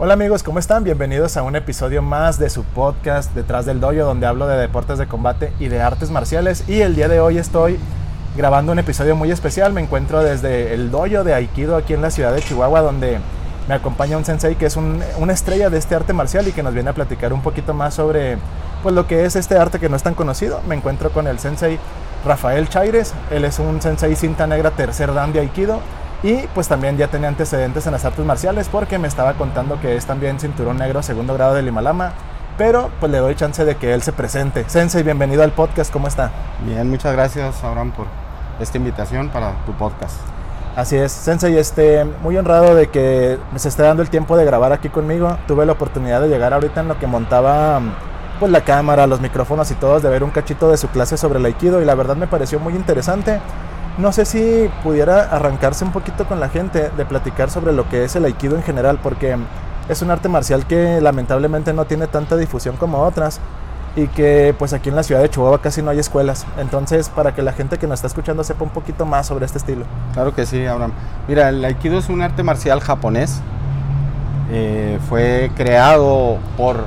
Hola amigos, ¿cómo están? Bienvenidos a un episodio más de su podcast Detrás del Dojo, donde hablo de deportes de combate y de artes marciales. Y el día de hoy estoy grabando un episodio muy especial. Me encuentro desde el dojo de Aikido aquí en la ciudad de Chihuahua, donde me acompaña un sensei que es una estrella de este arte marcial y que nos viene a platicar un poquito más sobre pues, lo que es este arte que no es tan conocido. Me encuentro con el sensei Rafael Chaires. Él es un sensei cinta negra tercer dan de Aikido y pues también ya tenía antecedentes en las artes marciales porque me estaba contando que es también cinturón negro segundo grado del Himalama. Pero pues le doy chance de que él se presente. Sensei, bienvenido al podcast, ¿cómo está? Bien, muchas gracias Abraham por esta invitación para tu podcast. Así es, Sensei, este, muy honrado de que me se esté dando el tiempo de grabar aquí conmigo. Tuve la oportunidad de llegar ahorita en lo que montaba pues la cámara, los micrófonos y todos, de ver un cachito de su clase sobre el Aikido y la verdad me pareció muy interesante. No sé si pudiera arrancarse un poquito con la gente de platicar sobre lo que es el aikido en general, porque es un arte marcial que lamentablemente no tiene tanta difusión como otras y que pues aquí en la ciudad de Chihuahua casi no hay escuelas. Entonces, para que la gente que nos está escuchando sepa un poquito más sobre este estilo. Claro que sí, Abraham. Mira, el aikido es un arte marcial japonés. Eh, fue creado por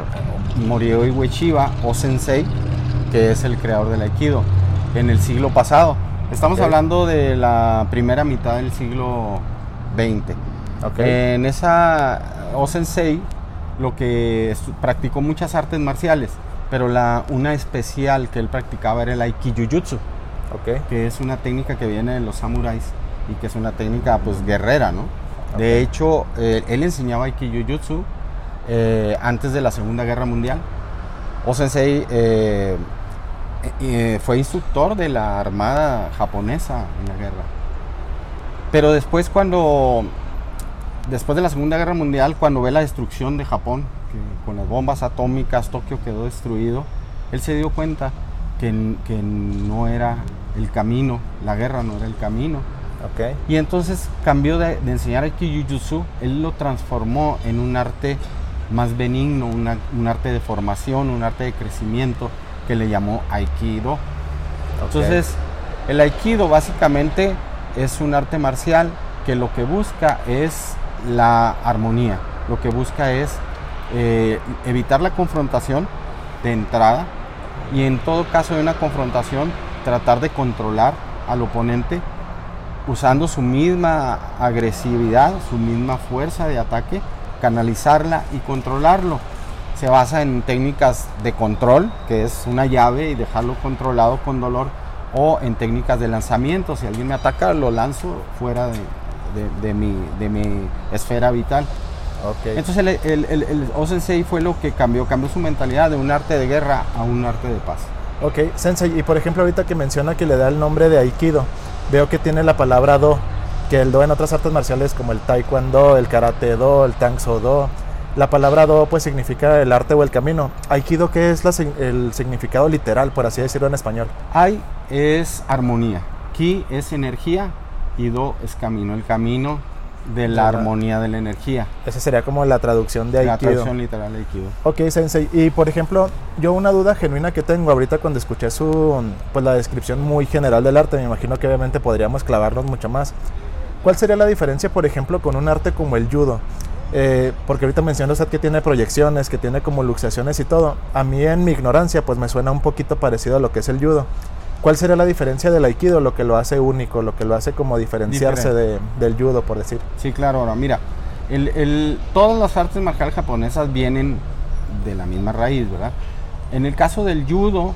Morio Ueshiba o Sensei, que es el creador del aikido, en el siglo pasado. Estamos hablando de la primera mitad del siglo XX. En esa Osensei lo que practicó muchas artes marciales, pero la, una especial que él practicaba era el Aikijujutsu, okay. que es una técnica que viene de los samuráis y que es una técnica pues guerrera, ¿no? De hecho, eh, él enseñaba Aikijujutsu eh, antes de la Segunda Guerra Mundial. Osensei eh, eh, fue instructor de la armada japonesa en la guerra. Pero después cuando, después de la Segunda Guerra Mundial, cuando ve la destrucción de Japón, que con las bombas atómicas Tokio quedó destruido, él se dio cuenta que, que no era el camino, la guerra no era el camino. Okay. Y entonces cambió de, de enseñar el Kyujutsu, él lo transformó en un arte más benigno, un arte de formación, un arte de crecimiento, que le llamó Aikido. Entonces, el Aikido básicamente es un arte marcial que lo que busca es la armonía, lo que busca es eh, evitar la confrontación de entrada y en todo caso de una confrontación tratar de controlar al oponente usando su misma agresividad, su misma fuerza de ataque, canalizarla y controlarlo se basa en técnicas de control, que es una llave y dejarlo controlado con dolor, o en técnicas de lanzamiento. Si alguien me ataca, lo lanzo fuera de, mi, de mi, esfera vital. Okay. Entonces el, el, el, O-Sensei fue lo que cambió, cambió su mentalidad de un arte de guerra a un arte de paz. Ok, Sensei, y por ejemplo ahorita que menciona que le da el nombre de Aikido, veo que tiene la palabra Do, que el Do en otras artes marciales como el Taekwondo, el Karate Do, el Tangso Do, la palabra do pues significa el arte o el camino. Aikido, ¿qué es el significado literal, por así decirlo en español? Ai es armonía, ki es energía y do es camino, el camino de la, armonía de la energía. Esa sería como la traducción de Aikido. La traducción literal de Aikido. Ok, Sensei. Y por ejemplo, yo una duda genuina que tengo ahorita cuando escuché su, pues la descripción muy general del arte, me imagino que obviamente podríamos clavarnos mucho más. ¿Cuál sería la diferencia, por ejemplo, con un arte como el judo? Eh, porque ahorita mencionó usted que tiene proyecciones, que tiene como luxaciones y todo. A mí en mi ignorancia pues me suena un poquito parecido a lo que es el judo. ¿Cuál sería la diferencia del aikido, lo que lo hace único, lo que lo hace como diferenciarse del judo, por decir? Sí, claro. Ahora, mira, el, todas las artes marciales japonesas vienen de la misma raíz, ¿verdad? En el caso del judo,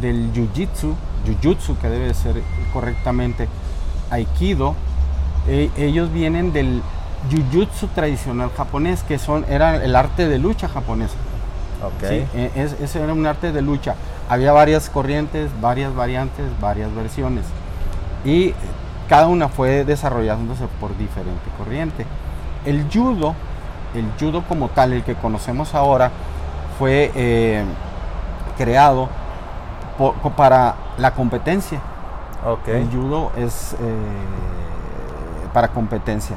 del jiu-jitsu, jiu-jitsu que debe ser correctamente, aikido, eh, ellos vienen del Jujutsu tradicional japonés, que son, era el arte de lucha japonesa. Okay. E, ese era un arte de lucha. Había varias corrientes, varias variantes, varias versiones. Y cada una fue desarrollándose por diferente corriente. El judo, el judo como tal, el que conocemos ahora, fue eh, creado para la competencia. Okay. El judo es eh, para competencia.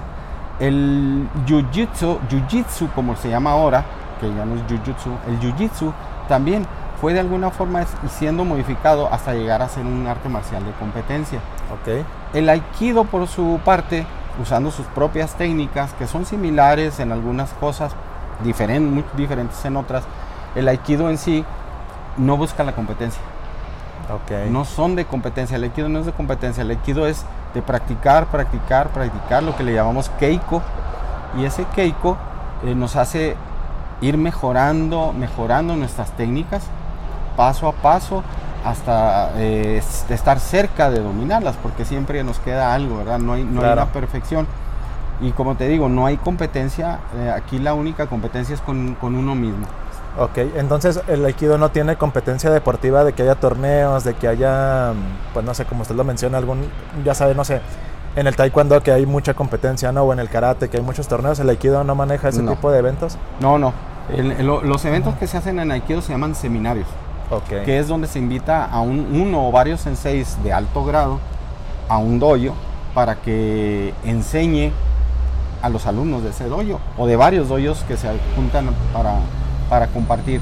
El jiu-jitsu, jiu-jitsu como se llama ahora, que ya no es jiu-jitsu, el jiu-jitsu también fue de alguna forma siendo modificado hasta llegar a ser un arte marcial de competencia. Okay. El aikido por su parte, usando sus propias técnicas, que son similares en algunas cosas, muy diferentes en otras, el aikido en sí no busca la competencia. No son de competencia, el aikido no es de competencia, el aikido es de practicar, practicar, practicar, lo que le llamamos keiko. Y ese keiko eh, nos hace ir mejorando, mejorando nuestras técnicas paso a paso hasta eh, estar cerca de dominarlas, porque siempre nos queda algo, ¿verdad? No hay, no hay una perfección. Y como te digo, no hay competencia, eh, aquí la única competencia es con, con uno mismo. Ok, entonces el aikido no tiene competencia deportiva de que haya torneos, de que haya, pues no sé, como usted lo menciona, algún, ya sabe, no sé, en el taekwondo que hay mucha competencia, ¿no? O en el karate que hay muchos torneos, el aikido no maneja ese No. tipo de eventos. No, no. El- el- los eventos que se hacen en Aikido se llaman seminarios. Ok. que es donde se invita a un, uno o varios senseis de alto grado a un dojo para que enseñe a los alumnos de ese dojo o de varios dojos que se juntan para, para compartir.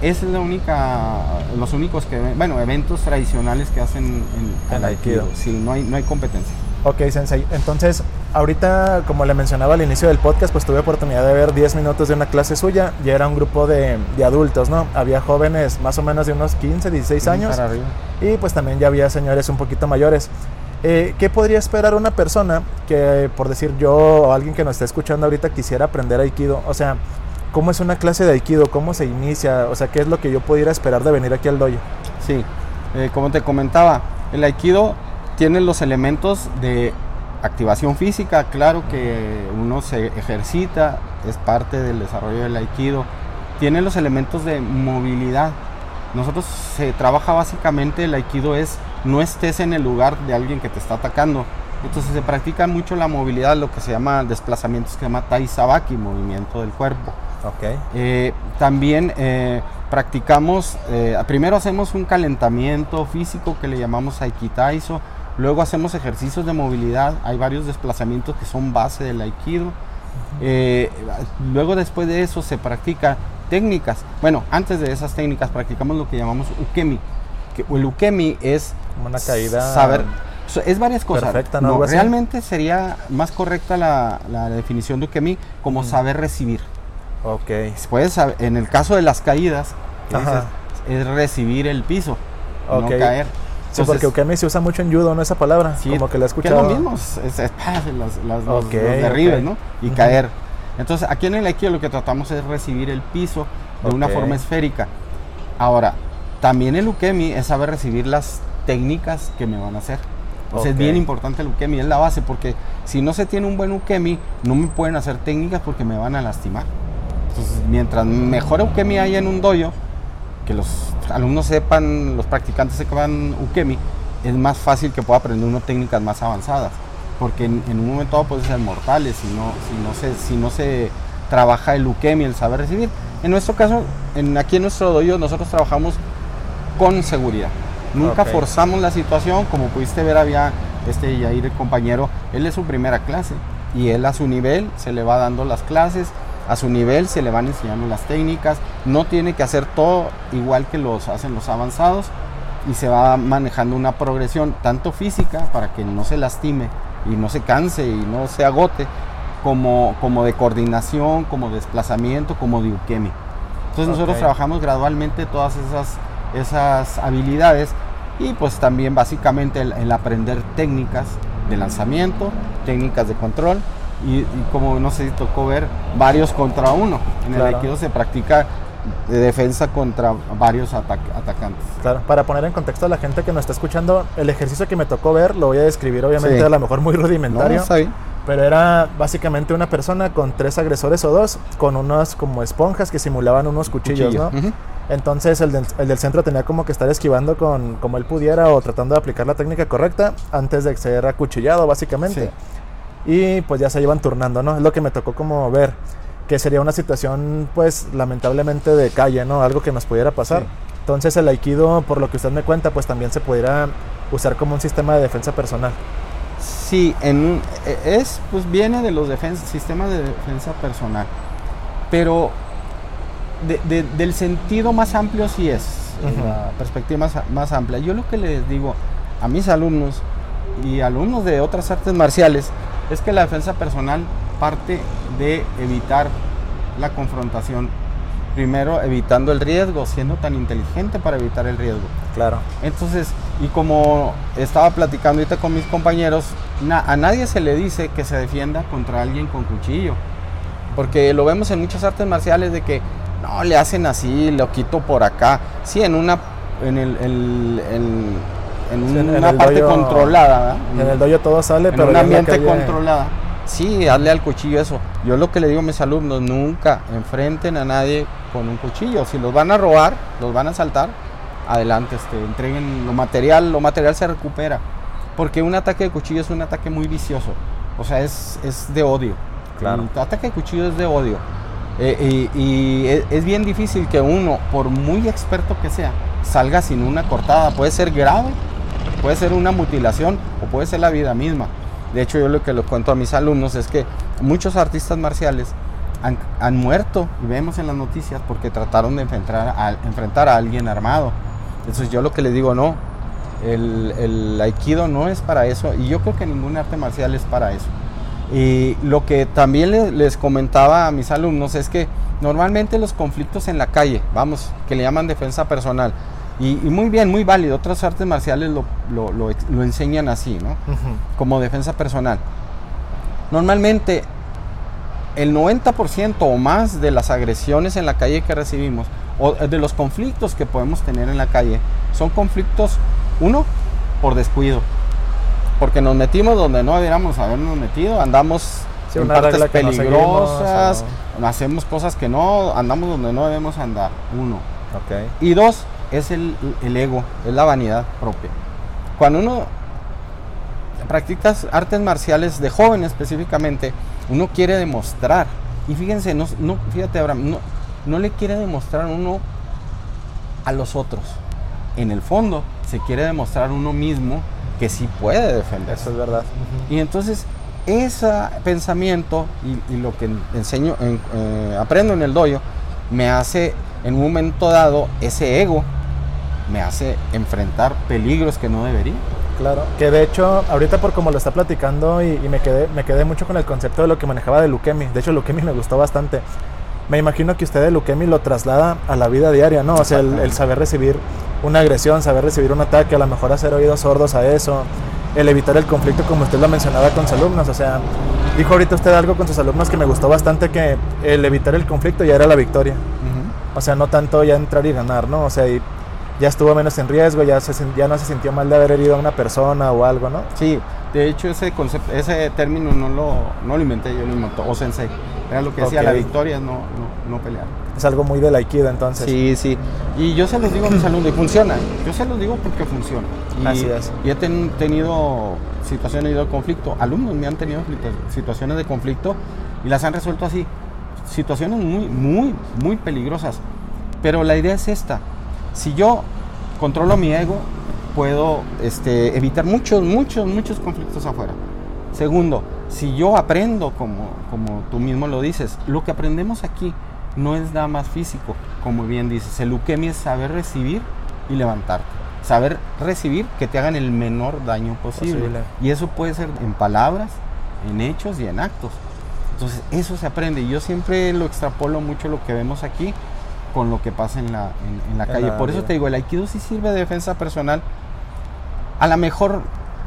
Es la única, los únicos que, bueno, eventos tradicionales que hacen en, En en Aikido. Aikido. Sí, no hay, no hay competencia. Ok, Sensei. Entonces, ahorita, como le mencionaba al inicio del podcast, pues tuve oportunidad de ver 10 minutos de una clase suya y era un grupo de, de adultos, ¿no? Había jóvenes más o menos de unos 15, 16 años Para y pues también ya había señores un poquito mayores. Eh, ¿Qué podría esperar una persona que, por decir yo o alguien que nos esté escuchando ahorita, quisiera aprender Aikido? O sea, ¿cómo es una clase de Aikido? ¿Cómo se inicia? O sea, ¿qué es lo que yo pudiera esperar de venir aquí al dojo? Sí, eh, como te comentaba, el aikido tiene los elementos de activación física, claro que uno se ejercita, es parte del desarrollo del aikido, tiene los elementos de movilidad. Nosotros se trabaja básicamente, el aikido es no estés en el lugar de alguien que te está atacando. Entonces se practica mucho la movilidad, lo que se llama desplazamiento, que se llama Tai Sabaki, movimiento del cuerpo. Ok. Eh, también eh, practicamos, eh, primero hacemos un calentamiento físico que le llamamos Aikitaiso, luego hacemos ejercicios de movilidad, hay varios desplazamientos que son base del Aikido, luego después de eso se practica técnicas, bueno, antes de esas técnicas practicamos lo que llamamos Ukemi, que el Ukemi es una caída. saber, es varias cosas. Perfecta, ¿no? Realmente sería más correcta la, la definición de Ukemi como saber recibir. Ok. Puedes en el caso de las caídas, que dices, es recibir el piso, Ok. no caer. Sí, porque Entonces, ukemi se usa mucho en judo, ¿no? Esa palabra. sí, como que la he que escuchado. es lo mismo, es, es- las- las- los, Ok, los derribes, ok. ¿no? Y Ujú. caer. Entonces, aquí en el Aikido lo que tratamos es recibir el piso de una forma esférica. Ahora, también el ukemi es saber recibir las técnicas que me van a hacer. O sea, Ok. es bien importante el ukemi, es la base, porque si no se tiene un buen ukemi, no me pueden hacer técnicas porque me van a lastimar. Entonces, mientras mejor ukemi haya en un dojo, que los alumnos sepan, los practicantes sepan ukemi, es más fácil que pueda aprender uno técnicas más avanzadas. Porque en, en un momento dado pueden ser mortales si no, si, no se, si no se trabaja el ukemi, el saber recibir. En nuestro caso, en, aquí en nuestro dojo, nosotros trabajamos con seguridad. Nunca Ok. forzamos la situación, como pudiste ver había este Yair, el compañero, él es su primera clase y él a su nivel se le va dando las clases, a su nivel se le van enseñando las técnicas, no tiene que hacer todo igual que los hacen los avanzados y se va manejando una progresión tanto física para que no se lastime y no se canse y no se agote, como, como de coordinación, como de desplazamiento, como de ukemi. Entonces nosotros Ok. trabajamos gradualmente todas esas, esas habilidades y pues también básicamente el, el aprender técnicas de lanzamiento, técnicas de control y, y como no sé si tocó ver varios contra uno. En el. Aikido se practica de defensa contra varios atac- atacantes. Claro, para poner en contexto a la gente que nos está escuchando, el ejercicio que me tocó ver lo voy a describir obviamente Sí. a lo mejor muy rudimentario, pero era básicamente una persona con tres agresores o dos, con unas como esponjas que simulaban unos cuchillos, Cuchillo. ¿no? Entonces el del, el del centro tenía como que estar esquivando con como él pudiera o tratando de aplicar la técnica correcta antes de ser acuchillado básicamente. Y pues ya se iban turnando, ¿no? Es lo que me tocó como ver, que sería una situación pues lamentablemente de calle, ¿no? Algo que nos pudiera pasar. Sí. Entonces el aikido, por lo que usted me cuenta, pues también se pudiera usar como un sistema de defensa personal. Sí, en e- es, pues viene de los defensa, sistemas de defensa personal. Pero de- de- del sentido más amplio sí es, Ujú. la perspectiva más, más amplia. Yo lo que les digo a mis alumnos y alumnos de otras artes marciales es que la defensa personal parte de evitar la confrontación. Primero evitando el riesgo, siendo tan inteligente para evitar el riesgo. Claro. Entonces, y como estaba platicando ahorita con mis compañeros, na- a nadie se le dice que se defienda contra alguien con cuchillo. Porque lo vemos en muchas artes marciales de que no le hacen así, lo quito por acá. Sí, en una en el, el- el- en Sí, en- en una parte controlada, ¿verdad? En el dojo todo sale, en pero un en la ambiente controlada. Sí, hazle al cuchillo eso. Yo lo que le digo a mis alumnos, nunca enfrenten a nadie con un cuchillo. Si los van a robar, los van a asaltar, adelante, este, entreguen lo material, lo material se recupera. Porque un ataque de cuchillo es un ataque muy vicioso. O sea, es, es de odio. Claro. El ataque de cuchillo es de odio. Eh, y y es, es bien difícil que uno, por muy experto que sea, salga sin una cortada. Puede ser grave, puede ser una mutilación o puede ser la vida misma. De hecho, yo lo que le cuento a mis alumnos es que muchos artistas marciales han, muerto, y vemos en las noticias, porque trataron de enfrentar a, alguien armado. Entonces yo lo que les digo, no, el, el aikido no es para eso, y yo creo que ningún arte marcial es para eso. Y lo que también le- les comentaba a mis alumnos es que normalmente los conflictos en la calle, vamos, que le llaman defensa personal, y, y muy bien, muy válido, otras artes marciales lo, lo- lo lo enseñan así, ¿no? Ujú. como defensa personal. Normalmente el 90% o más de las agresiones en la calle que recibimos o de los conflictos que podemos tener en la calle son conflictos, uno, por descuido, porque nos metimos donde no deberíamos habernos metido, andamos Sí, en partes que no peligrosas, seguimos, hacemos cosas que no, andamos donde no debemos andar, uno. Ok. Y dos, es el, el ego, es la vanidad propia. Cuando uno practica artes marciales de joven específicamente, uno quiere demostrar. Y fíjense, no, no- fíjate Abraham, no, no le quiere demostrar uno a los otros. En el fondo, se quiere demostrar uno mismo que sí puede defenderse. Eso es verdad. Y entonces, ese pensamiento y, y lo que enseño, en- eh, aprendo en el dojo, me hace en un momento dado ese ego, me hace enfrentar peligros que no debería. Claro, que de hecho, ahorita por como lo está platicando y, y me, quedé, me quedé mucho con el concepto de lo que manejaba de Lukemi. De hecho, Lukemi me gustó bastante. Me imagino que usted de Lukemi lo traslada a la vida diaria, ¿no? O sea, el, el saber recibir una agresión, saber recibir un ataque, a lo mejor hacer oídos sordos a eso, el evitar el conflicto como usted lo mencionaba con sus alumnos. O sea, dijo ahorita usted algo con sus alumnos que me gustó bastante, que el evitar el conflicto ya era la victoria. O sea, no tanto ya entrar y ganar, ¿no? O sea, y ya estuvo menos en riesgo, ya, se, ya no se sintió mal de haber herido a una persona o algo, ¿no? Sí, de hecho ese concepto, ese término no lo, no lo inventé yo, lo inventó O Sensei. Era lo que decía, Ok. la victoria no, no, no pelear. Es algo muy del aikido, entonces. Sí, sí. Y yo se los digo a mis alumnos, y funciona. Yo se los digo porque funciona. Y, Así es. y he ten- tenido situaciones de conflicto. Alumnos me han tenido situ- situaciones de conflicto y las han resuelto así. Situaciones muy, muy, muy peligrosas. Pero la idea es esta. Si yo controlo mi ego, puedo este, evitar muchos, muchos, muchos conflictos afuera. Segundo, si yo aprendo, como, como tú mismo lo dices, lo que aprendemos aquí no es nada más físico, como bien dices. El ukemi es saber recibir y levantarte. Saber recibir que te hagan el menor daño posible. Posible. Y eso puede ser en palabras, en hechos y en actos. Entonces, eso se aprende. Y yo siempre lo extrapolo mucho lo que vemos aquí con lo que pasa en la, en, en la calle. la Por eso te digo, el aikido sí sirve de defensa personal. A lo mejor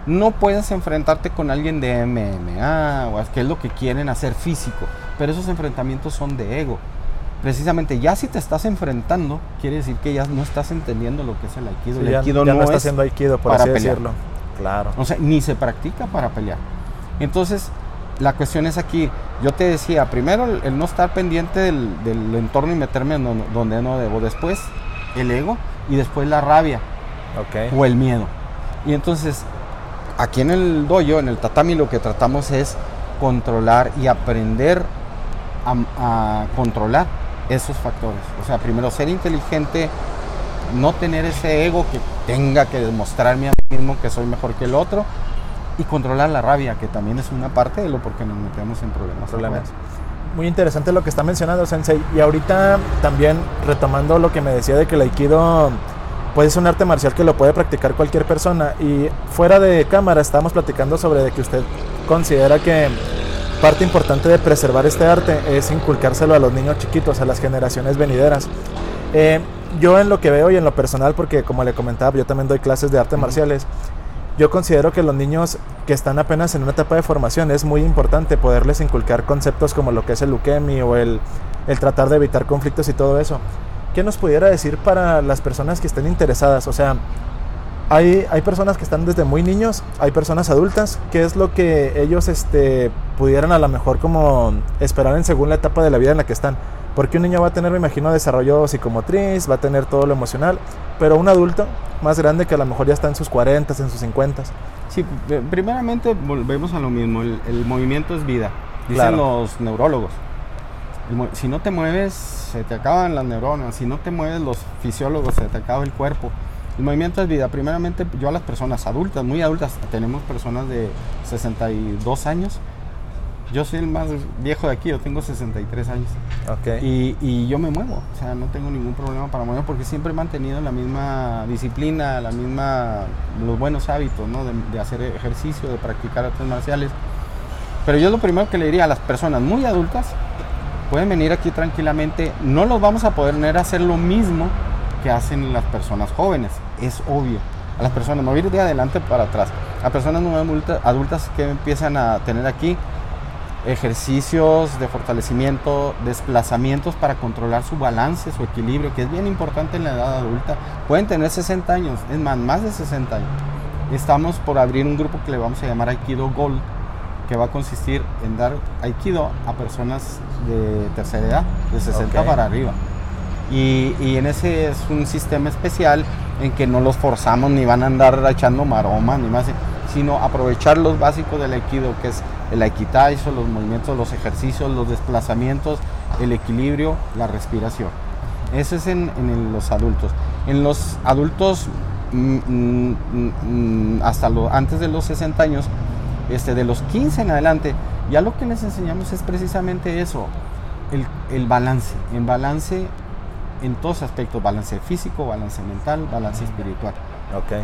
no puedes enfrentarte con alguien de MMA o es que es lo que quieren hacer físico, pero esos enfrentamientos son de ego. Precisamente, ya si te estás enfrentando, quiere decir que ya no estás entendiendo lo que es el aikido. Sí, el ya, aikido ya no, no está es haciendo aikido, por para así pelear. decirlo. Claro. o sea, ni se practica para pelear. Entonces, la cuestión es aquí, yo te decía, primero el, no estar pendiente del, del entorno y meterme en donde, donde no debo, después el ego y después la rabia Ok. o el miedo. Y entonces, aquí en el dojo, en el tatami, lo que tratamos es controlar y aprender a, a controlar esos factores. O sea, primero ser inteligente, no tener ese ego que tenga que demostrarme a mí mismo que soy mejor que el otro y controlar la rabia, que también es una parte de lo porque nos metemos en problemas. Problemas. Muy interesante lo que está mencionando Sensei. Y ahorita también retomando lo que me decía de que el aikido puede ser un arte marcial que lo puede practicar cualquier persona. Y fuera de cámara estábamos platicando sobre de que usted considera que parte importante de preservar este arte es inculcárselo a los niños chiquitos, a las generaciones venideras. Eh, yo en lo que veo y en lo personal, porque como le comentaba, yo también doy clases de artes marciales, yo considero que los niños que están apenas en una etapa de formación es muy importante poderles inculcar conceptos como lo que es el leukemia o el, el tratar de evitar conflictos y todo eso. ¿Qué nos pudiera decir para las personas que estén interesadas? O sea, hay, hay, personas que están desde muy niños, hay personas adultas, ¿qué es lo que ellos este, pudieran a lo mejor como esperar en según la etapa de la vida en la que están? Porque un niño va a tener, me imagino, desarrollo psicomotriz, va a tener todo lo emocional, pero un adulto más grande que a lo mejor ya está en sus 40, en sus 50. Sí, primeramente volvemos a lo mismo, el, movimiento es vida, dicen los neurólogos. si no te mueves, se te acaban las neuronas, si no te mueves, los fisiólogos, se te acaba el cuerpo. El movimiento es vida. Primeramente, yo a las personas adultas, muy adultas, tenemos personas de 62 años, yo soy el más viejo de aquí, yo tengo 63 años. Okay. Y, yo me muevo, o sea, no tengo ningún problema para moverme porque siempre he mantenido la misma disciplina, la misma, los buenos hábitos, ¿no? De, hacer ejercicio, de practicar artes marciales. Pero yo lo primero que le diría a las personas muy adultas, pueden venir aquí tranquilamente, no los vamos a poder a hacer lo mismo que hacen las personas jóvenes, es obvio. A las personas, mover de adelante para atrás. A personas muy adultas que empiezan a tener aquí, ejercicios de fortalecimiento, desplazamientos para controlar su balance, su equilibrio, que es bien importante en la edad adulta. Pueden tener 60 años, es más, más de 60 años. Estamos por abrir un grupo que le vamos a llamar Aikido Gold, que va a consistir en dar Aikido a personas de tercera edad, de 60 para arriba. Y, y, en ese es un sistema especial en que no los forzamos ni van a andar echando maroma ni más, sino aprovechar los básicos del Aikido, que es el aikitaiso, los movimientos, los ejercicios, los desplazamientos, el equilibrio, la respiración. Eso es en, los adultos. En los adultos mm, mm, mm, hasta lo, antes de los 60 años, este, de los 15 en adelante, ya lo que les enseñamos es precisamente eso, el, balance, en balance en todos aspectos, balance físico, balance mental, balance espiritual. Okay.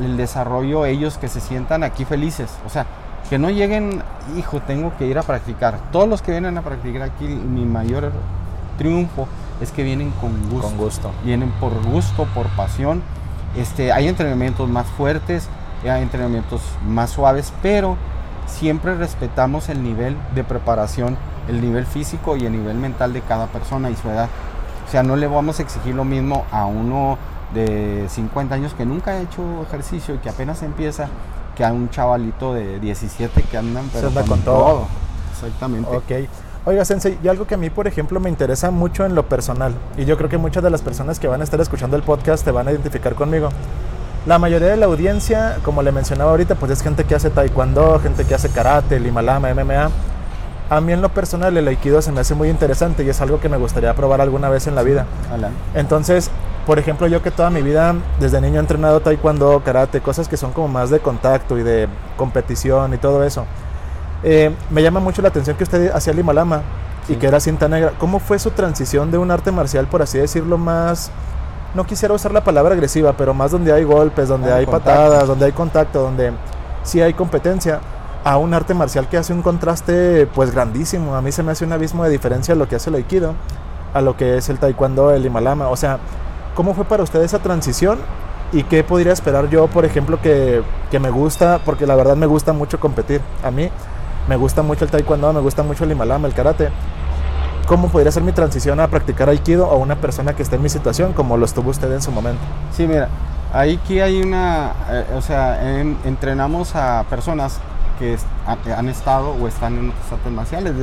el desarrollo, ellos que se sientan aquí felices, o sea, que no lleguen, hijo, tengo que ir a practicar. Todos los que vienen a practicar aquí, mi mayor triunfo es que vienen con gusto. Con gusto. Vienen por gusto, por pasión. Este, hay entrenamientos más fuertes, hay entrenamientos más suaves, pero siempre respetamos el nivel de preparación, el nivel físico y el nivel mental de cada persona y su edad. O sea, no le vamos a exigir lo mismo a uno de 50 años que nunca ha hecho ejercicio y que apenas empieza que a un chavalito de 17 que andan pero con, todo. Exactamente. Ok. Oiga, Sensei, y algo que a mí, por ejemplo, me interesa mucho en lo personal, y yo creo que muchas de las personas que van a estar escuchando el podcast te van a identificar conmigo. La mayoría de la audiencia, como le mencionaba ahorita, pues es gente que hace taekwondo, gente que hace karate, limalama, MMA. A mí en lo personal el aikido se me hace muy interesante y es algo que me gustaría probar alguna vez en la vida. Entonces, por ejemplo, yo que toda mi vida desde niño he entrenado taekwondo, karate, cosas que son como más de contacto y de competición y todo eso. Eh, me llama mucho la atención que usted hacía Limalama y que era cinta negra. ¿Cómo fue su transición de un arte marcial, por así decirlo, más, no quisiera usar la palabra agresiva, pero más donde hay golpes, donde hay, patadas, donde hay contacto, donde sí hay competencia, a un arte marcial que hace un contraste pues grandísimo. A mí se me hace un abismo de diferencia lo que hace el aikido a lo que es el taekwondo, el Limalama. O sea, ¿Cómo fue para usted esa transición? ¿Y qué podría esperar yo, por ejemplo, que, que, me gusta? Porque la verdad me gusta mucho competir. A mí me gusta mucho el taekwondo, me gusta mucho el himalama, el karate. ¿Cómo podría ser mi transición a practicar aikido a una persona que esté en mi situación, como lo estuvo usted en su momento? Sí, mira, aquí hay una, eh, o sea, entrenamos a personas que han estado o están en otras artes marciales.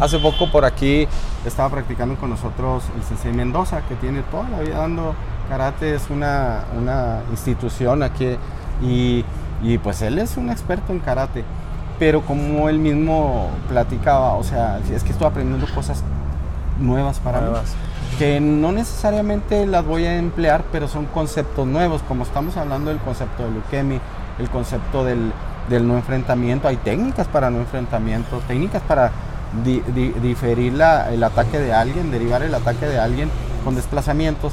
Hace poco por aquí estaba practicando con nosotros el Sensei Mendoza, que tiene toda la vida dando karate, es una, una institución aquí y, y, pues él es un experto en karate. Pero como él mismo platicaba, o sea, es que estoy aprendiendo cosas nuevas para mí que no necesariamente las voy a emplear, pero son conceptos nuevos, como estamos hablando del concepto de leukemia, el concepto del, del no enfrentamiento. Hay técnicas para no enfrentamiento, técnicas para diferir la, el ataque de alguien, derivar el ataque de alguien con desplazamientos.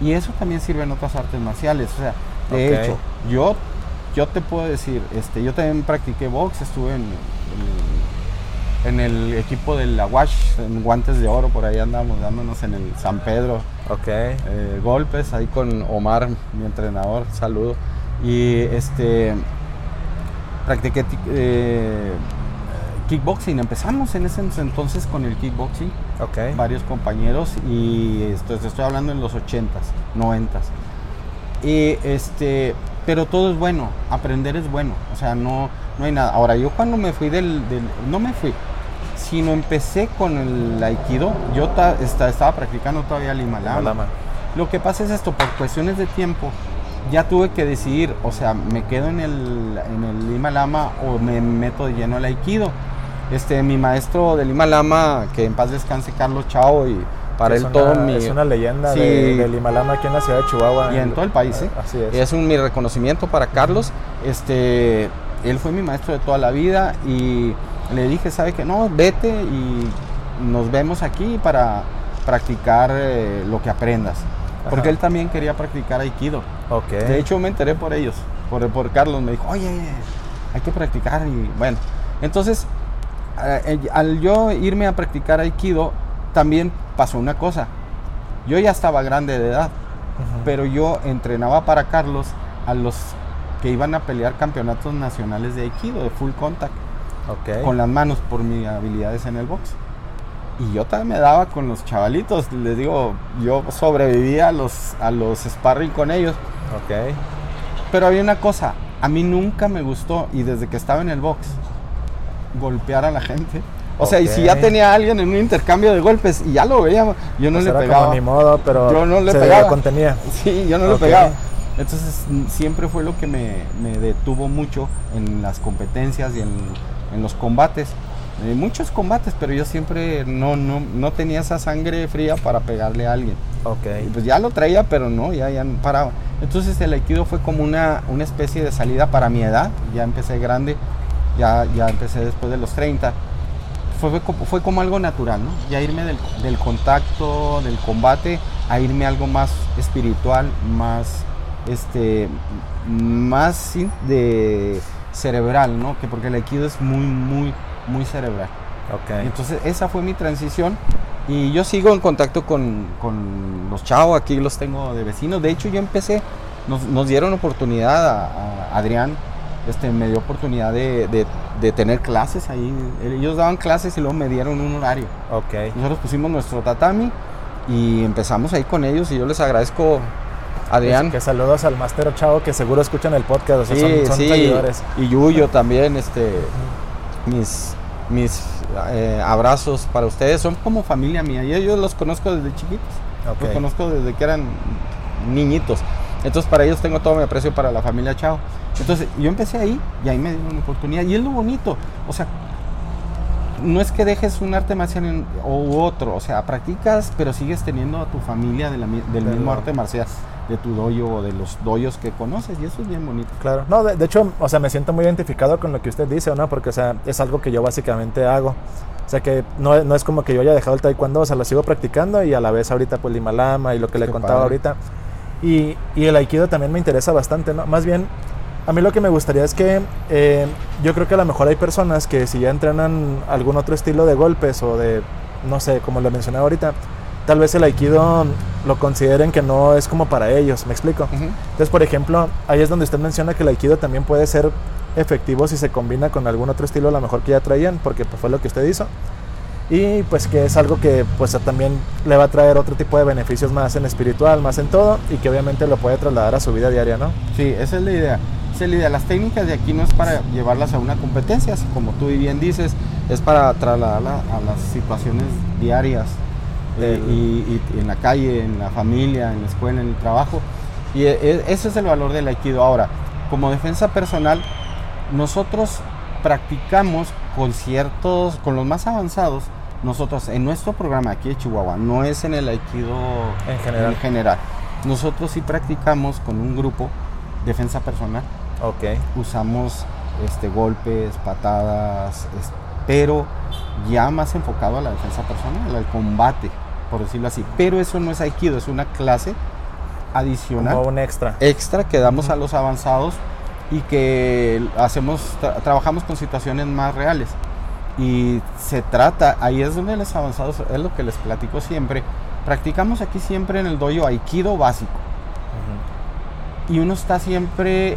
Y eso también sirve en otras artes marciales. O sea, de hecho, yo, yo te puedo decir, este, yo también practiqué box, estuve en, en el equipo del la Wash, en guantes de oro, por ahí andamos dándonos en el San Pedro. Ok. eh, golpes ahí con Omar, mi entrenador, saludo. Y este practiqué ti- eh, kickboxing. Empezamos en ese entonces con el kickboxing, varios compañeros, y esto, estoy hablando en los 80s, 90s. Y este, pero todo es bueno, aprender es bueno, o sea, no, no hay nada. Ahora, yo cuando me fui del, del- no me fui, sino empecé con el aikido, yo ta- esta- estaba practicando todavía el. Lo que pasa es esto, por cuestiones de tiempo, ya tuve que decidir, o sea, me quedo en el, en el Lima Lama o me meto de lleno al Aikido. Este, mi maestro del Lima Lama, que en paz descanse Carlos Chao, y para él una, todo mi... Es una leyenda Sí. de, del Himalama aquí en la ciudad de Chihuahua. Y en todo el país, ¿eh? Así es. Es un mi reconocimiento para Carlos. Este, él fue mi maestro de toda la vida y le dije, ¿sabe qué? No, vete y nos vemos aquí para practicar eh, lo que aprendas. Porque Ajá. él también quería practicar Aikido. De hecho, me enteré por ellos, por, por Carlos. Me dijo, oye, hay que practicar. Y bueno, entonces, eh, al yo irme a practicar Aikido, también pasó una cosa. Yo ya estaba grande de edad Ujú. pero yo entrenaba para Carlos a los que iban a pelear campeonatos nacionales de Aikido, de full contact, Ok. con las manos por mis habilidades en el box. Y yo también me daba con los chavalitos, les digo, yo sobrevivía a los, a los sparring con ellos. Ok. Pero había una cosa, a mí nunca me gustó, y desde que estaba en el box, golpear a la gente. O sea, y si ya tenía a alguien en un intercambio de golpes y ya lo veíamos, yo no Pues le era pegaba. como ni modo, pero Yo no le se pegaba. contenía. Sí, yo no Ok. le pegaba. Entonces siempre fue lo que me, me detuvo mucho en las competencias y en, en los combates. Eh, muchos combates, pero yo siempre no, no, no tenía esa sangre fría para pegarle a alguien. Ok. Y pues ya lo traía, pero no, ya, ya no paraba. Entonces el aikido fue como una, una especie de salida para mi edad. Ya empecé grande, ya, ya empecé después de los 30. Fue, fue, como, fue como algo natural, ¿no? Ya irme del, del contacto, del combate, a irme a algo más espiritual, más, este, más de cerebral, ¿no? Que porque el aikido es muy, muy, muy cerebral. Ok. Entonces esa fue mi transición y yo sigo en contacto con, con los chavos, aquí los tengo de vecinos. De hecho yo empecé, nos, nos dieron oportunidad a, a Adrián, este, me dio oportunidad de, de- de tener clases ahí. Ellos daban clases y luego me dieron un horario. Ok. Nosotros pusimos nuestro tatami y empezamos ahí con ellos y yo les agradezco, Adrián. Que saludos al Master Chavo que seguro escuchan el podcast. O sea, Sí, son, son sí, seguidores. y Yuyo también, este, mis, mis eh, abrazos para ustedes, son como familia mía, y yo los conozco desde chiquitos, los conozco desde que eran niñitos, entonces para ellos tengo todo mi aprecio para la familia Chao. Entonces yo empecé ahí y ahí me dieron una oportunidad, y es lo bonito, o sea, no es que dejes un arte marcial u otro, o sea, practicas, pero sigues teniendo a tu familia de la mi- del Del- mismo arte marcial, de tu doyo o de los doyos que conoces, y eso es bien bonito. Claro. No, de, de hecho, o sea, me siento muy identificado con lo que usted dice, ¿no? Porque, o sea, es algo que yo básicamente hago. O sea, que no, no es como que yo haya dejado el taekwondo, o sea, lo sigo practicando y a la vez ahorita, pues, Limalama y lo que le contaba padre. ahorita. Y, y el aikido también me interesa bastante, ¿no? Más bien, a mí lo que me gustaría es que eh, yo creo que a lo mejor hay personas que si ya entrenan algún otro estilo de golpes o de, no sé, como lo mencioné ahorita, tal vez el aikido lo consideren que no es como para ellos, ¿me explico? Ujú. Entonces, por ejemplo, ahí es donde usted menciona que el aikido también puede ser efectivo si se combina con algún otro estilo, a lo mejor que ya traían, porque pues, fue lo que usted hizo. Y pues que es algo que pues también le va a traer otro tipo de beneficios más en espiritual, más en todo, y que obviamente lo puede trasladar a su vida diaria, ¿no? Sí, esa es la idea. Esa es la idea. Las técnicas de aquí no es para llevarlas a una competencia, como tú bien dices, es para trasladarla a las situaciones diarias Del- y, y en la calle, en la familia, en la escuela, en el trabajo. Y e- e- ese es el valor del aikido. Ahora, como defensa personal, nosotros practicamos con ciertos, con los más avanzados, nosotros en nuestro programa aquí de Chihuahua, no es en el aikido En general. en general. Nosotros sí practicamos con un grupo defensa personal. Ok. Usamos este, golpes, patadas, pero ya más enfocado a la defensa personal, al combate, por decirlo así. Pero eso no es aikido, es una clase adicional Como un extra. extra que damos a los avanzados y que hacemos tra- trabajamos con situaciones más reales. Y se trata, ahí es donde los avanzados, es lo que les platico siempre, practicamos aquí siempre en el dojo aikido básico. Y uno está siempre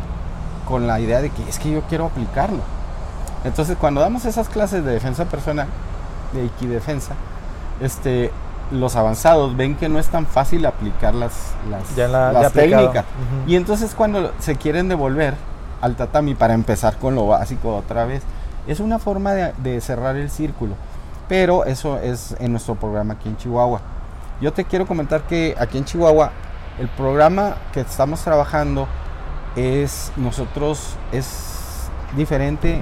con la idea de que es que yo quiero aplicarlo. Entonces, cuando damos esas clases de defensa personal, de Defensa, este, los avanzados ven que no es tan fácil aplicar las, las, técnicas. Y entonces cuando se quieren devolver al tatami para empezar con lo básico otra vez, es una forma de, cerrar el círculo. Pero eso es en nuestro programa aquí en Chihuahua. Yo te quiero comentar que aquí en Chihuahua el programa que estamos trabajando es nosotros es diferente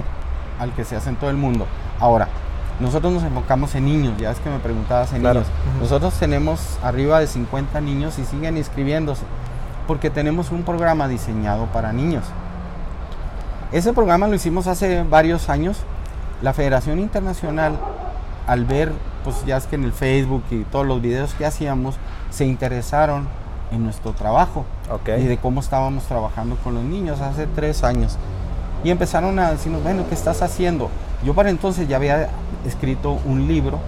al que se hace en todo el mundo. Ahora, nosotros nos enfocamos en niños, ya es que me preguntabas en niños. Nosotros tenemos arriba de 50 niños y siguen inscribiéndose, porque tenemos un programa diseñado para niños. Ese programa lo hicimos hace varios años. La Federación Internacional, al ver, pues ya es que en el Facebook y todos los videos que hacíamos, se interesaron en nuestro trabajo y de cómo estábamos trabajando con los niños hace tres años. Y empezaron a decirnos, bueno, ¿qué estás haciendo? Yo para entonces ya había escrito un libro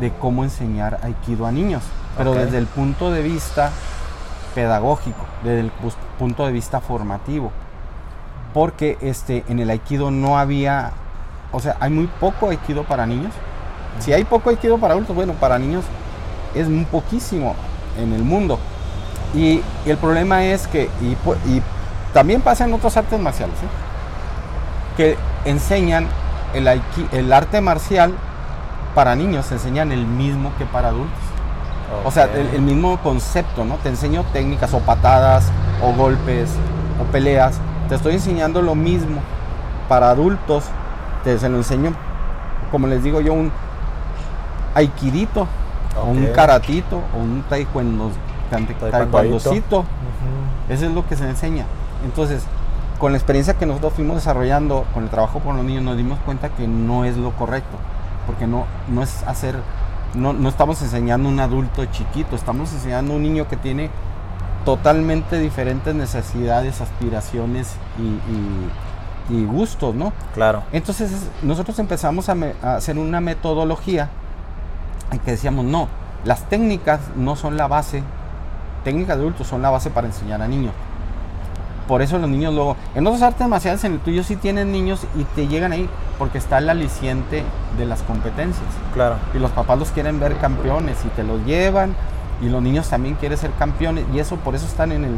de cómo enseñar aikido a niños, pero desde el punto de vista pedagógico, desde el punto de vista formativo. Porque este, en el aikido no había, o sea, hay muy poco aikido para niños. Si hay poco aikido para adultos, bueno, para niños es muy poquísimo en el mundo. Y, el problema es que, y, y, también pasa en otras artes marciales, ¿eh? que enseñan el, arte marcial para niños se enseñan el mismo que para adultos. O sea, el, mismo concepto, ¿no? Te enseño técnicas o patadas o golpes o peleas. Te estoy enseñando lo mismo. Para adultos, te se lo enseño, como les digo yo, un aikidito, o un karatito, o un taekwondo, taekwondocito. Eso es lo que se enseña. Entonces, con la experiencia que nosotros fuimos desarrollando con el trabajo con los niños, nos dimos cuenta que no es lo correcto, porque no, no es hacer, no, no estamos enseñando a un adulto chiquito, estamos enseñando a un niño que tiene totalmente diferentes necesidades, aspiraciones y, gustos, ¿no? Claro. Entonces nosotros empezamos a, a hacer una metodología en que decíamos, no, las técnicas no son la base, técnicas de adultos son la base para enseñar a niños por eso los niños luego, en otras artes marciales, en el tuyo sí tienen niños y te llegan ahí porque está el aliciente de las competencias. Claro. Y los papás los quieren ver campeones y te los llevan y los niños también quieren ser campeones y eso por eso están en el...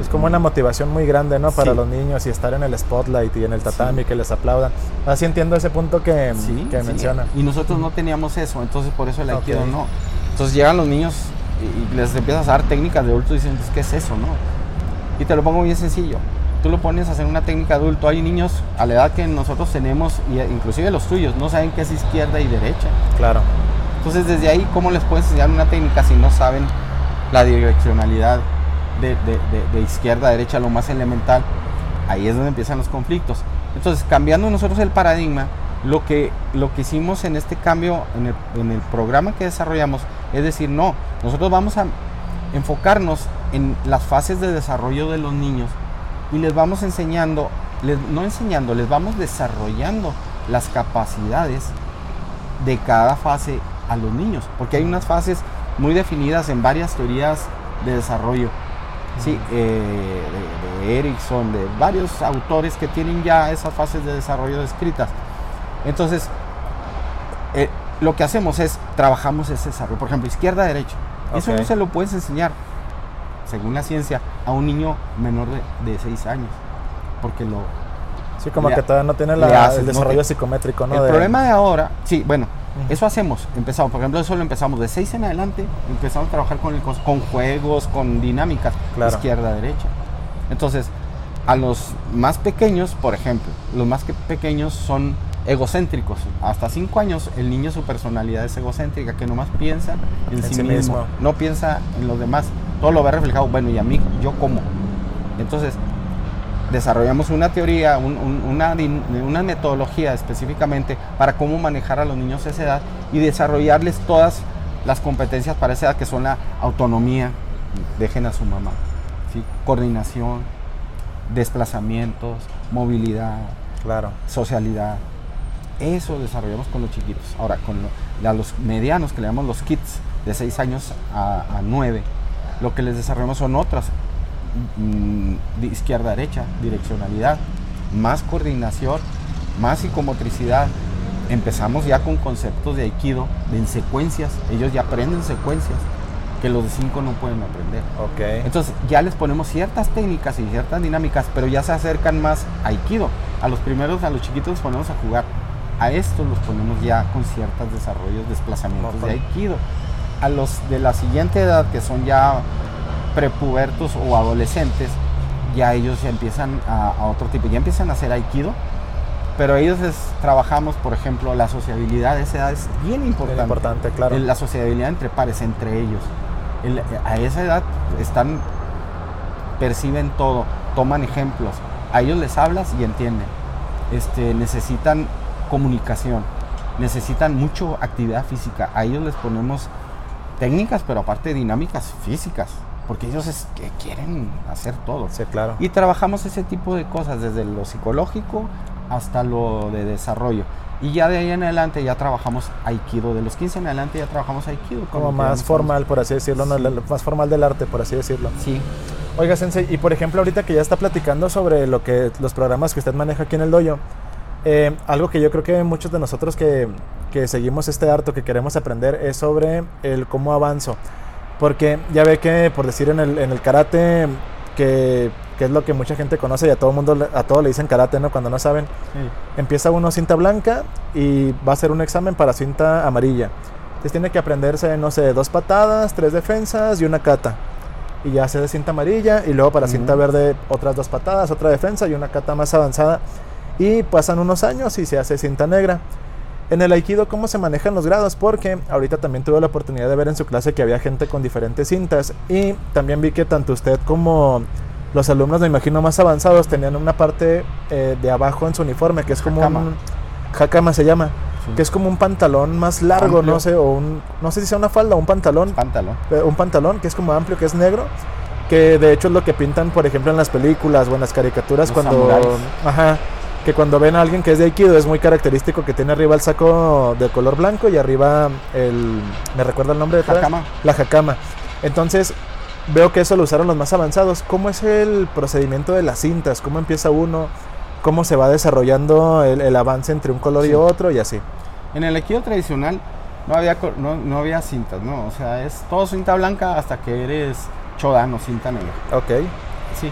es como una motivación muy grande, ¿no? Para los niños y estar en el spotlight y en el tatami, que les aplaudan. Así entiendo ese punto que, que menciona. Y nosotros no teníamos eso, entonces por eso el aikido no. Entonces llegan los niños y, les empiezas a dar técnicas de adulto y dicen, pues, ¿qué es eso, no? Y te lo pongo bien sencillo. Tú lo pones a hacer una técnica adulto. Hay niños a la edad que nosotros tenemos, inclusive los tuyos, no saben qué es izquierda y derecha. Claro. Entonces, desde ahí, ¿cómo les puedes enseñar una técnica si no saben la direccionalidad de, izquierda a derecha, lo más elemental? Ahí es donde empiezan los conflictos. Entonces, cambiando nosotros el paradigma, lo que, lo que hicimos en este cambio, en el, en el programa que desarrollamos, es decir, no, nosotros vamos a enfocarnos en las fases de desarrollo de los niños y les vamos enseñando, no enseñando, les vamos desarrollando las capacidades de cada fase a los niños, porque hay unas fases muy definidas en varias teorías de desarrollo, sí, eh, de, Erickson, de varios autores que tienen ya esas fases de desarrollo descritas. Entonces, eh, lo que hacemos es, trabajamos ese desarrollo, por ejemplo, izquierda-derecha. Eso no se lo puedes enseñar según la ciencia, a un niño menor de, 6 años. Porque lo... Sí, como que todavía no tiene el desarrollo psicométrico, ¿no? El problema de ahora, sí, bueno, eso hacemos. Empezamos, por ejemplo, eso lo empezamos de 6 en adelante, empezamos a trabajar con, con juegos, con dinámicas, izquierda, derecha. Entonces, a los más pequeños, por ejemplo, los más pequeños son egocéntricos. Hasta 5 años el niño su personalidad es egocéntrica, que nomás piensa en, sí, mismo, no piensa en los demás todo lo ve reflejado, bueno, y a mí, yo como. Entonces, desarrollamos una teoría, una, una, metodología específicamente para cómo manejar a los niños a esa edad y desarrollarles todas las competencias para esa edad, que son la autonomía, dejen a su mamá, ¿sí? coordinación, desplazamientos, movilidad, claro. socialidad. Eso desarrollamos con los chiquitos. Ahora, con lo- a los medianos, que le llamamos los kids, de 6 años a, a 9, lo que les desarrollamos son otras. mm, de izquierda derecha, direccionalidad, más coordinación, más psicomotricidad. Empezamos ya con conceptos de aikido, de en secuencias. Ellos ya aprenden secuencias que los de 5 no pueden aprender. Entonces ya les ponemos ciertas técnicas y ciertas dinámicas, pero ya se acercan más a Aikido. A los primeros, a los chiquitos los ponemos a jugar. A estos los ponemos ya con ciertos desarrollos, desplazamientos de Aikido. A los de la siguiente edad, que son ya prepubertos o adolescentes, ya ellos ya empiezan a, a otro tipo, ya empiezan a hacer Aikido. Pero ellos les trabajamos, por ejemplo, la sociabilidad a esa edad es bien importante. Bien importante, claro. La sociabilidad entre pares, entre ellos. El- a esa edad están, perciben todo, toman ejemplos. A ellos les hablas y entienden. Este, necesitan comunicación, necesitan mucho actividad física. A ellos les ponemos técnicas, pero aparte dinámicas físicas, porque ellos es que quieren hacer todo. Sí, claro. Y trabajamos ese tipo de cosas, desde lo psicológico hasta lo de desarrollo. Y ya de ahí en adelante ya trabajamos Aikido. De los 15 en adelante ya trabajamos Aikido. Como más formal, por así decirlo, más formal del arte, por así decirlo. Sí. Oiga, Sensei, y por ejemplo, ahorita que ya está platicando sobre lo que los programas que usted maneja aquí en el dojo, eh, algo que yo creo que muchos de nosotros que, que seguimos este arte o que queremos aprender es sobre el cómo avanzo. Porque ya ve que, por decir en el, en el karate, que, que es lo que mucha gente conoce y a todo mundo a todo le dicen karate, ¿no? Cuando no saben, empieza uno cinta blanca y va a hacer un examen para cinta amarilla. Entonces tiene que aprenderse, no sé, dos patadas, tres defensas y una kata. Y ya se de cinta amarilla y luego para cinta verde otras dos patadas, otra defensa y una kata más avanzada. Y pasan unos años y se hace cinta negra. En el aikido, ¿cómo se manejan los grados? Porque ahorita también tuve la oportunidad de ver en su clase que había gente con diferentes cintas. Y también vi que tanto usted como los alumnos, me imagino, más avanzados tenían una parte eh, de abajo en su uniforme, que es como Hakama. un... Hakama se llama. Sí. Que es como un pantalón más largo, Amplio. no sé, o un... No sé si sea una falda o un pantalón. Pantalón. eh, Un pantalón que es como amplio, que es negro. Que de hecho es lo que pintan, por ejemplo, en las películas o en las caricaturas Los cuando... samuráis. Ajá. Que cuando ven a alguien que es de Aikido es muy característico que tiene arriba el saco de color blanco y arriba el... ¿Me recuerda el nombre de? Hakama. La jacama. Entonces, veo que eso lo usaron los más avanzados. ¿Cómo es el procedimiento de las cintas? ¿Cómo empieza uno? ¿Cómo se va desarrollando el, el avance entre un color y Sí. otro y así? En el Aikido tradicional no había, no, no había cintas, ¿no? O sea, es todo cinta blanca hasta que eres Chodan o cinta negra. Ok. Sí.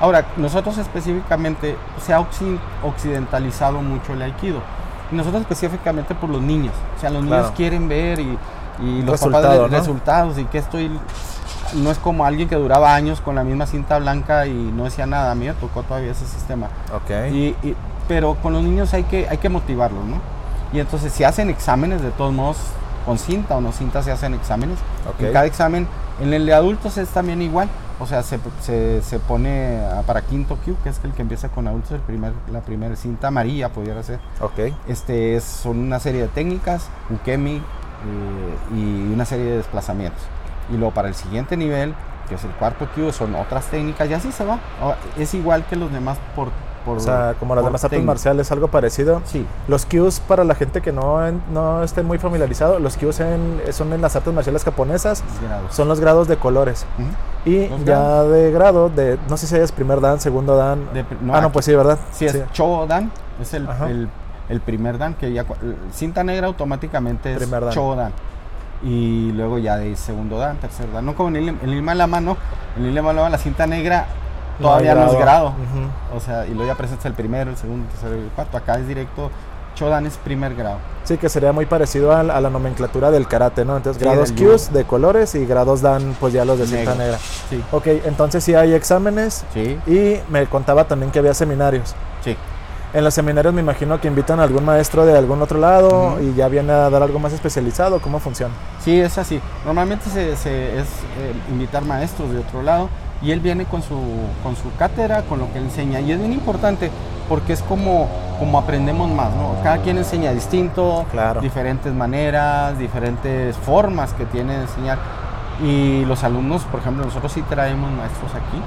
Ahora, nosotros específicamente se ha occi- occidentalizado mucho el aikido. Y nosotros específicamente por los niños. O sea, los niños quieren ver y, y los Resultado, papás de- ¿no? resultados y que estoy... No es como alguien que duraba años con la misma cinta blanca y no decía nada. A mí me tocó todavía ese sistema. Ok. Y, y- pero con los niños hay que, hay que motivarlos, ¿no? Y entonces si hacen exámenes, de todos modos, con cinta o no cinta se hacen exámenes. Ok. En cada examen, en el de adultos es también igual. O sea, se, se, se pone para quinto Q, que es el que empieza con adultos, el primer, la primera cinta amarilla pudiera ser. ok. Este es, son una serie de técnicas, ukemi eh, y una serie de desplazamientos. Y luego para el siguiente nivel, que es el cuarto Q, son otras técnicas y así se va. Es igual que los demás por... por O sea, como las demás artes marciales, algo parecido. Sí, Los cues, para la gente que no, no esté muy familiarizado, los cues en- son en las artes marciales japonesas, grados. son los grados de colores. Ujú. Y Los ya grados. de grado, de no sé si es primer dan, segundo dan. De pri- no, ah, no, pues sí, ¿verdad? Si es Chodan, es el, el, el primer dan, que ya cinta negra automáticamente es Primer dan. Chodan. Y luego ya de segundo dan, tercer dan. No como en el, en el Lama, no. En el Lama la cinta negra todavía no, es grado. Ujú. O sea, y luego ya presentas el primero, el segundo, el tercero y el cuarto. Acá es directo, Chodan es primer grado. Sí, que sería muy parecido a, a la nomenclatura del karate, ¿no? Entonces, Sí, grados cues de colores y grados dan, pues ya los de cinta Negro. negra. Sí, Ok, entonces sí hay exámenes sí, y me contaba también que había seminarios. sí. En los seminarios me imagino que invitan a algún maestro de algún otro lado Ujú. y ya viene a dar algo más especializado. ¿Cómo funciona? Sí, es así. Normalmente se, se- es eh, invitar maestros de otro lado y él viene con su, con su cátedra, con lo que enseña. Y es bien importante porque es como, como aprendemos más, ¿no? Cada quien enseña distinto, Claro. diferentes maneras, diferentes formas que tiene de enseñar. Y los alumnos, por ejemplo, nosotros sí traemos maestros aquí.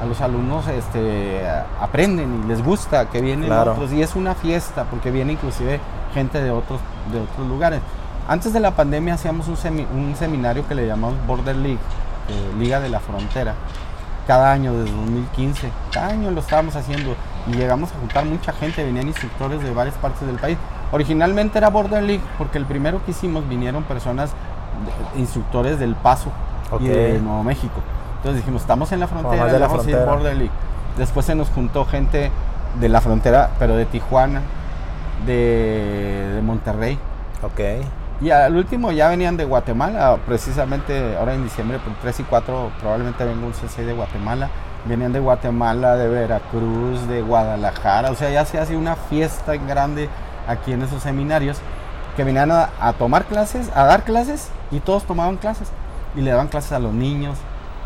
A los alumnos este, aprenden y les gusta que vienen Claro. otros. Y es una fiesta porque viene inclusive gente de otros, de otros lugares. Antes de la pandemia hacíamos un, un seminario que le llamamos Border League, eh, Liga de la Frontera, cada año desde 2015. Cada año lo estábamos haciendo y llegamos a juntar mucha gente, venían instructores de varias partes del país. Originalmente era Border League porque el primero que hicimos vinieron personas, instructores del Paso y de Nuevo México. Entonces dijimos, estamos en la frontera, de la frontera. Border League. Después se nos juntó gente de la frontera, pero de Tijuana, de, de Monterrey. Ok. Y al último ya venían de Guatemala, precisamente ahora en diciembre, por 3 y 4 probablemente venga un CC de Guatemala. Venían de Guatemala, de Veracruz, de Guadalajara, o sea, ya se hace una fiesta grande aquí en esos seminarios que venían a, tomar clases, a dar clases y todos tomaban clases. Y le daban clases a los niños,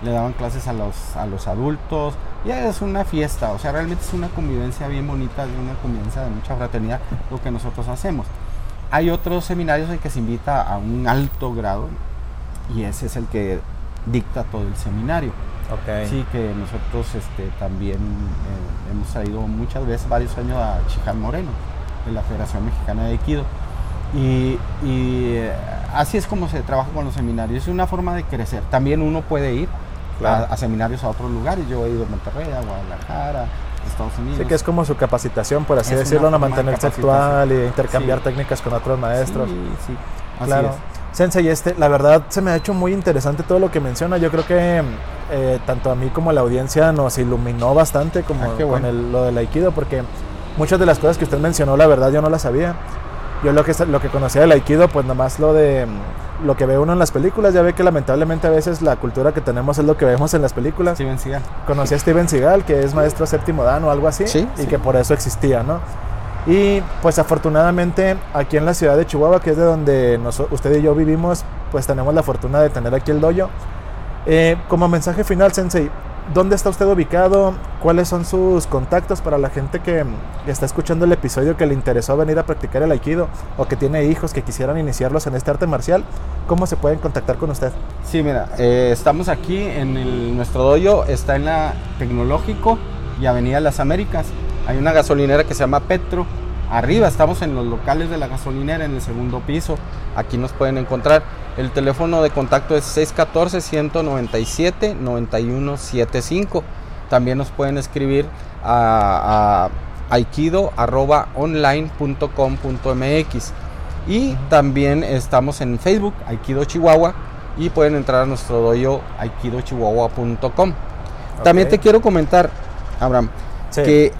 le daban clases a los, a los adultos. Ya es una fiesta, o sea, realmente es una convivencia bien bonita, es una convivencia de mucha fraternidad lo que nosotros hacemos. Hay otros seminarios en que se invita a un alto grado y ese es el que dicta todo el seminario. Okay. Sí, que nosotros este, también eh, hemos ido muchas veces, varios años a Chiján Moreno, de la Federación Mexicana de Aikido. Y, eh, así es como se trabaja con los seminarios, es una forma de crecer. También uno puede ir a, seminarios a otros lugares, yo he ido a Monterrey, a Guadalajara, Estados Unidos. Sí, que es como su capacitación, por así decirlo, no mantenerse actual y intercambiar técnicas con otros maestros. Sí, sí. claro. Sensei, este, la verdad se me ha hecho muy interesante todo lo que menciona. Yo creo que eh, tanto a mí como a la audiencia nos iluminó bastante como ah, con el, lo del Aikido, porque muchas de las cosas que usted mencionó, la verdad yo no las sabía. Yo lo que, lo que conocía del Aikido, pues nada más lo de lo que ve uno en las películas, ya ve que lamentablemente a veces la cultura que tenemos es lo que vemos en las películas. Steven Seagal. Conocí a Steven Seagal, que es maestro séptimo dan o algo así, y que por eso existía, ¿no? Y pues afortunadamente aquí en la ciudad de Chihuahua, que es de donde usted y yo vivimos, pues tenemos la fortuna de tener aquí el dojo. Eh, como mensaje final, Sensei, ¿Dónde está usted ubicado? ¿Cuáles son sus contactos para la gente que, está escuchando el episodio que le interesó venir a practicar el aikido o que tiene hijos que quisieran iniciarlos en este arte marcial? ¿Cómo se pueden contactar con usted? Sí, mira, eh, estamos aquí en nuestro dojo, está en la Tecnológico y Avenida Las Américas. Hay una gasolinera que se llama Petro. Arriba estamos en los locales de la gasolinera en el segundo piso. Aquí nos pueden encontrar. El teléfono de contacto es 614-197-9175. También nos pueden escribir a, a aikido.online.com.mx. Y también estamos en Facebook, Aikido Chihuahua, y pueden entrar a nuestro doyo aikidochihuahua.com. También te quiero comentar, Abraham, que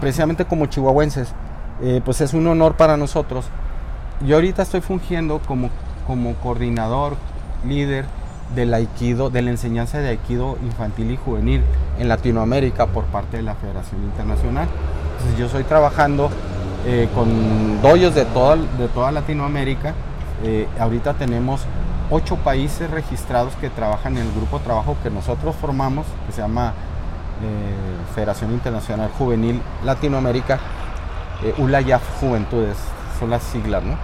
precisamente como chihuahuenses, eh, pues es un honor para nosotros. Yo ahorita estoy fungiendo como como coordinador, líder del Aikido, de la enseñanza de Aikido infantil y juvenil en Latinoamérica por parte de la Federación Internacional. Entonces yo estoy trabajando eh, con doyos de toda, de toda Latinoamérica. Eh, ahorita tenemos ocho países registrados que trabajan en el grupo de trabajo que nosotros formamos, que se llama Federación Internacional Juvenil Latinoamérica, ULAYAF Juventudes, son las siglas, ¿no?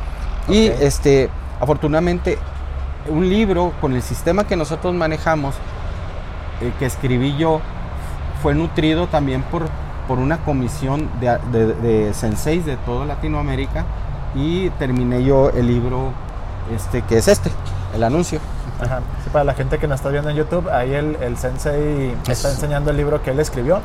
Y este Afortunadamente, un libro con el sistema que nosotros manejamos, eh, que escribí yo, fue nutrido también por, por una comisión de, de, senseis de toda Latinoamérica y terminé yo el libro este, que es este, el anuncio. para la gente que nos está viendo en YouTube, ahí el, el sensei está enseñando el libro que él escribió.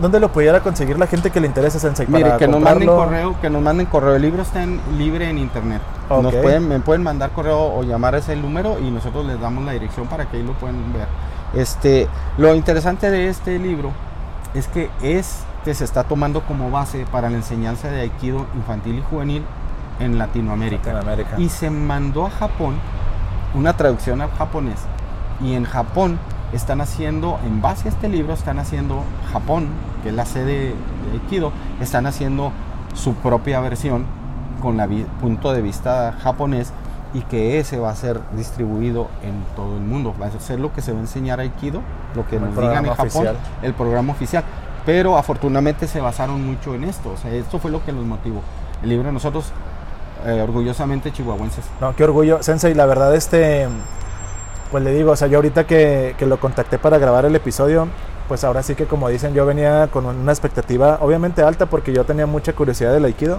¿Dónde lo pudiera conseguir la gente que le interese Sensei? Mire, que nos manden correo, que nos manden correo. El libro está en, libre en internet. Nos pueden, me pueden mandar correo o llamar a ese número y nosotros les damos la dirección para que ahí lo puedan ver. Este, lo interesante de este libro es que este se está tomando como base para la enseñanza de Aikido infantil y juvenil en Latinoamérica. Latinoamérica. Y se mandó a Japón una traducción al japonés. Y en Japón están haciendo, en base a este libro, están haciendo Japón, que es la sede de Aikido, están haciendo su propia versión con el punto de vista japonés y que ese va a ser distribuido en todo el mundo. Va a ser lo que se va a enseñar Aikido, lo que nos digan en Japón, el programa oficial. Pero afortunadamente se basaron mucho en esto, o sea, esto fue lo que los motivó. El libro de nosotros, eh, orgullosamente chihuahuenses. No, qué orgullo, Sensei, la verdad este pues le digo, o sea, yo ahorita que, lo contacté para grabar el episodio, pues ahora sí que como dicen, yo venía con una expectativa obviamente alta porque yo tenía mucha curiosidad del aikido.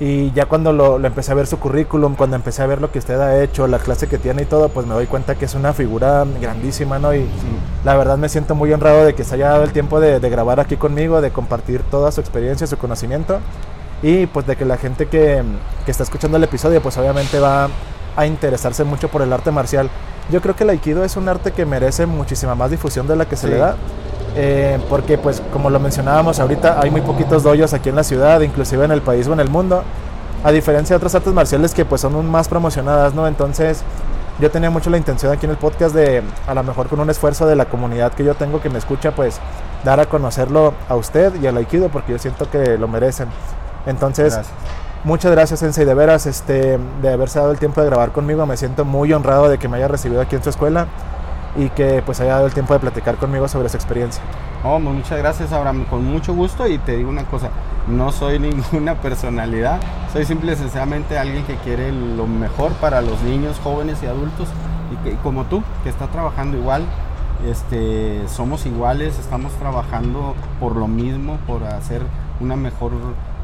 Y ya cuando lo, lo, empecé a ver su currículum, cuando empecé a ver lo que usted ha hecho, la clase que tiene y todo, pues me doy cuenta que es una figura grandísima, ¿no? Y la verdad me siento muy honrado de que se haya dado el tiempo de, de, grabar aquí conmigo, de compartir toda su experiencia, su conocimiento. Y pues de que la gente que, que está escuchando el episodio, pues obviamente va a interesarse mucho por el arte marcial. Yo creo que el aikido es un arte que merece muchísima más difusión de la que se Sí. le da. Eh, porque pues como lo mencionábamos ahorita hay muy poquitos doyos aquí en la ciudad, inclusive en el país o en el mundo, a diferencia de otras artes marciales que pues son más promocionadas, ¿no? Entonces yo tenía mucho la intención aquí en el podcast de a lo mejor con un esfuerzo de la comunidad que yo tengo que me escucha pues dar a conocerlo a usted y al aikido porque yo siento que lo merecen. Entonces Gracias. Muchas gracias, Sensei, de veras, este, de haberse dado el tiempo de grabar conmigo. Me siento muy honrado de que me haya recibido aquí en su escuela y que pues haya dado el tiempo de platicar conmigo sobre su experiencia. Oh, muchas gracias, Abraham. Con mucho gusto y te digo una cosa, no soy ninguna personalidad, soy simple y sencillamente alguien que quiere lo mejor para los niños, jóvenes y adultos y, que, como tú, que está trabajando igual. Este, somos iguales, estamos trabajando por lo mismo, por hacer una mejor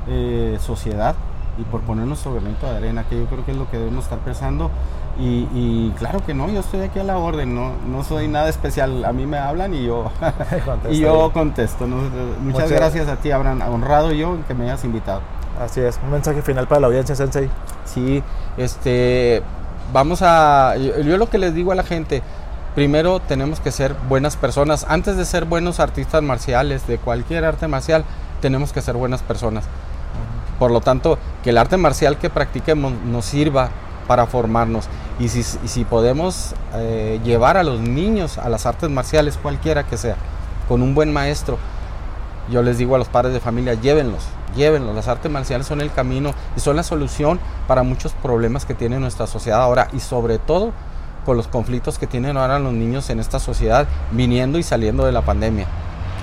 eh, sociedad y por poner nuestro granito de arena, que yo creo que es lo que debemos estar pensando. Y, y claro que no, yo estoy aquí a la orden, no, no soy nada especial. A mí me hablan y yo, y yo contesto. ¿no? Muchas, Muchas- gracias a ti, Abraham. Honrado yo en que me hayas invitado. Así es, un mensaje final para la audiencia, Sensei. Sí, este, vamos a, yo, yo lo que les digo a la gente, primero tenemos que ser buenas personas. Antes de ser buenos artistas marciales, de cualquier arte marcial, tenemos que ser buenas personas. Por lo tanto, que el arte marcial que practiquemos nos sirva para formarnos. Y si, podemos eh, llevar a los niños a las artes marciales, cualquiera que sea, con un buen maestro, yo les digo a los padres de familia, llévenlos, llévenlos. Las artes marciales son el camino y son la solución para muchos problemas que tiene nuestra sociedad ahora y sobre todo con los conflictos que tienen ahora los niños en esta sociedad viniendo y saliendo de la pandemia.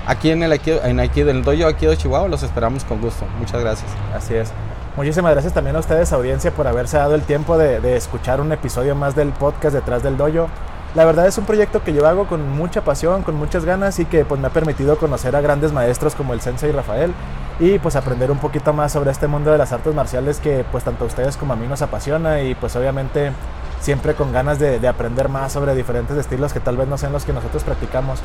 Aquí en el Aikido, en, Aikido, en el dojo Aikido Chihuahua los esperamos con gusto. Muchas gracias. Así es. Muchísimas gracias también a ustedes, audiencia, por haberse dado el tiempo de, de escuchar un episodio más del podcast Detrás del Dojo. La verdad es un proyecto que yo hago con mucha pasión, con muchas ganas y que pues me ha permitido conocer a grandes maestros como el Sensei Rafael y pues aprender un poquito más sobre este mundo de las artes marciales que pues tanto a ustedes como a mí nos apasiona y pues obviamente siempre con ganas de, de aprender más sobre diferentes estilos que tal vez no sean los que nosotros practicamos.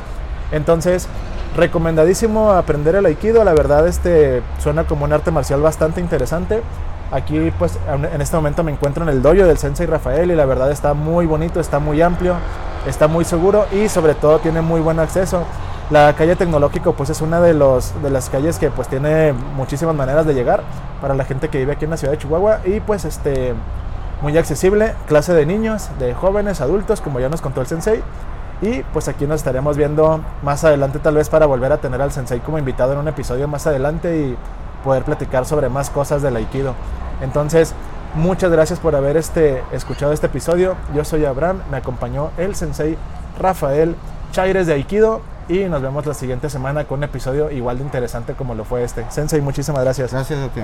Entonces, recomendadísimo aprender el aikido, la verdad este suena como un arte marcial bastante interesante. Aquí pues en este momento me encuentro en el dojo del Sensei Rafael y la verdad está muy bonito, está muy amplio, está muy seguro y sobre todo tiene muy buen acceso. La calle Tecnológico pues es una de, los, de las calles que pues tiene muchísimas maneras de llegar para la gente que vive aquí en la ciudad de Chihuahua y pues este muy accesible, clase de niños, de jóvenes, adultos, como ya nos contó el sensei. Y pues aquí nos estaremos viendo más adelante tal vez para volver a tener al sensei como invitado en un episodio más adelante y poder platicar sobre más cosas del aikido. Entonces, muchas gracias por haber este, escuchado este episodio. Yo soy Abraham, me acompañó el sensei Rafael Chaires de Aikido y nos vemos la siguiente semana con un episodio igual de interesante como lo fue este. Sensei, muchísimas gracias. Gracias a ti.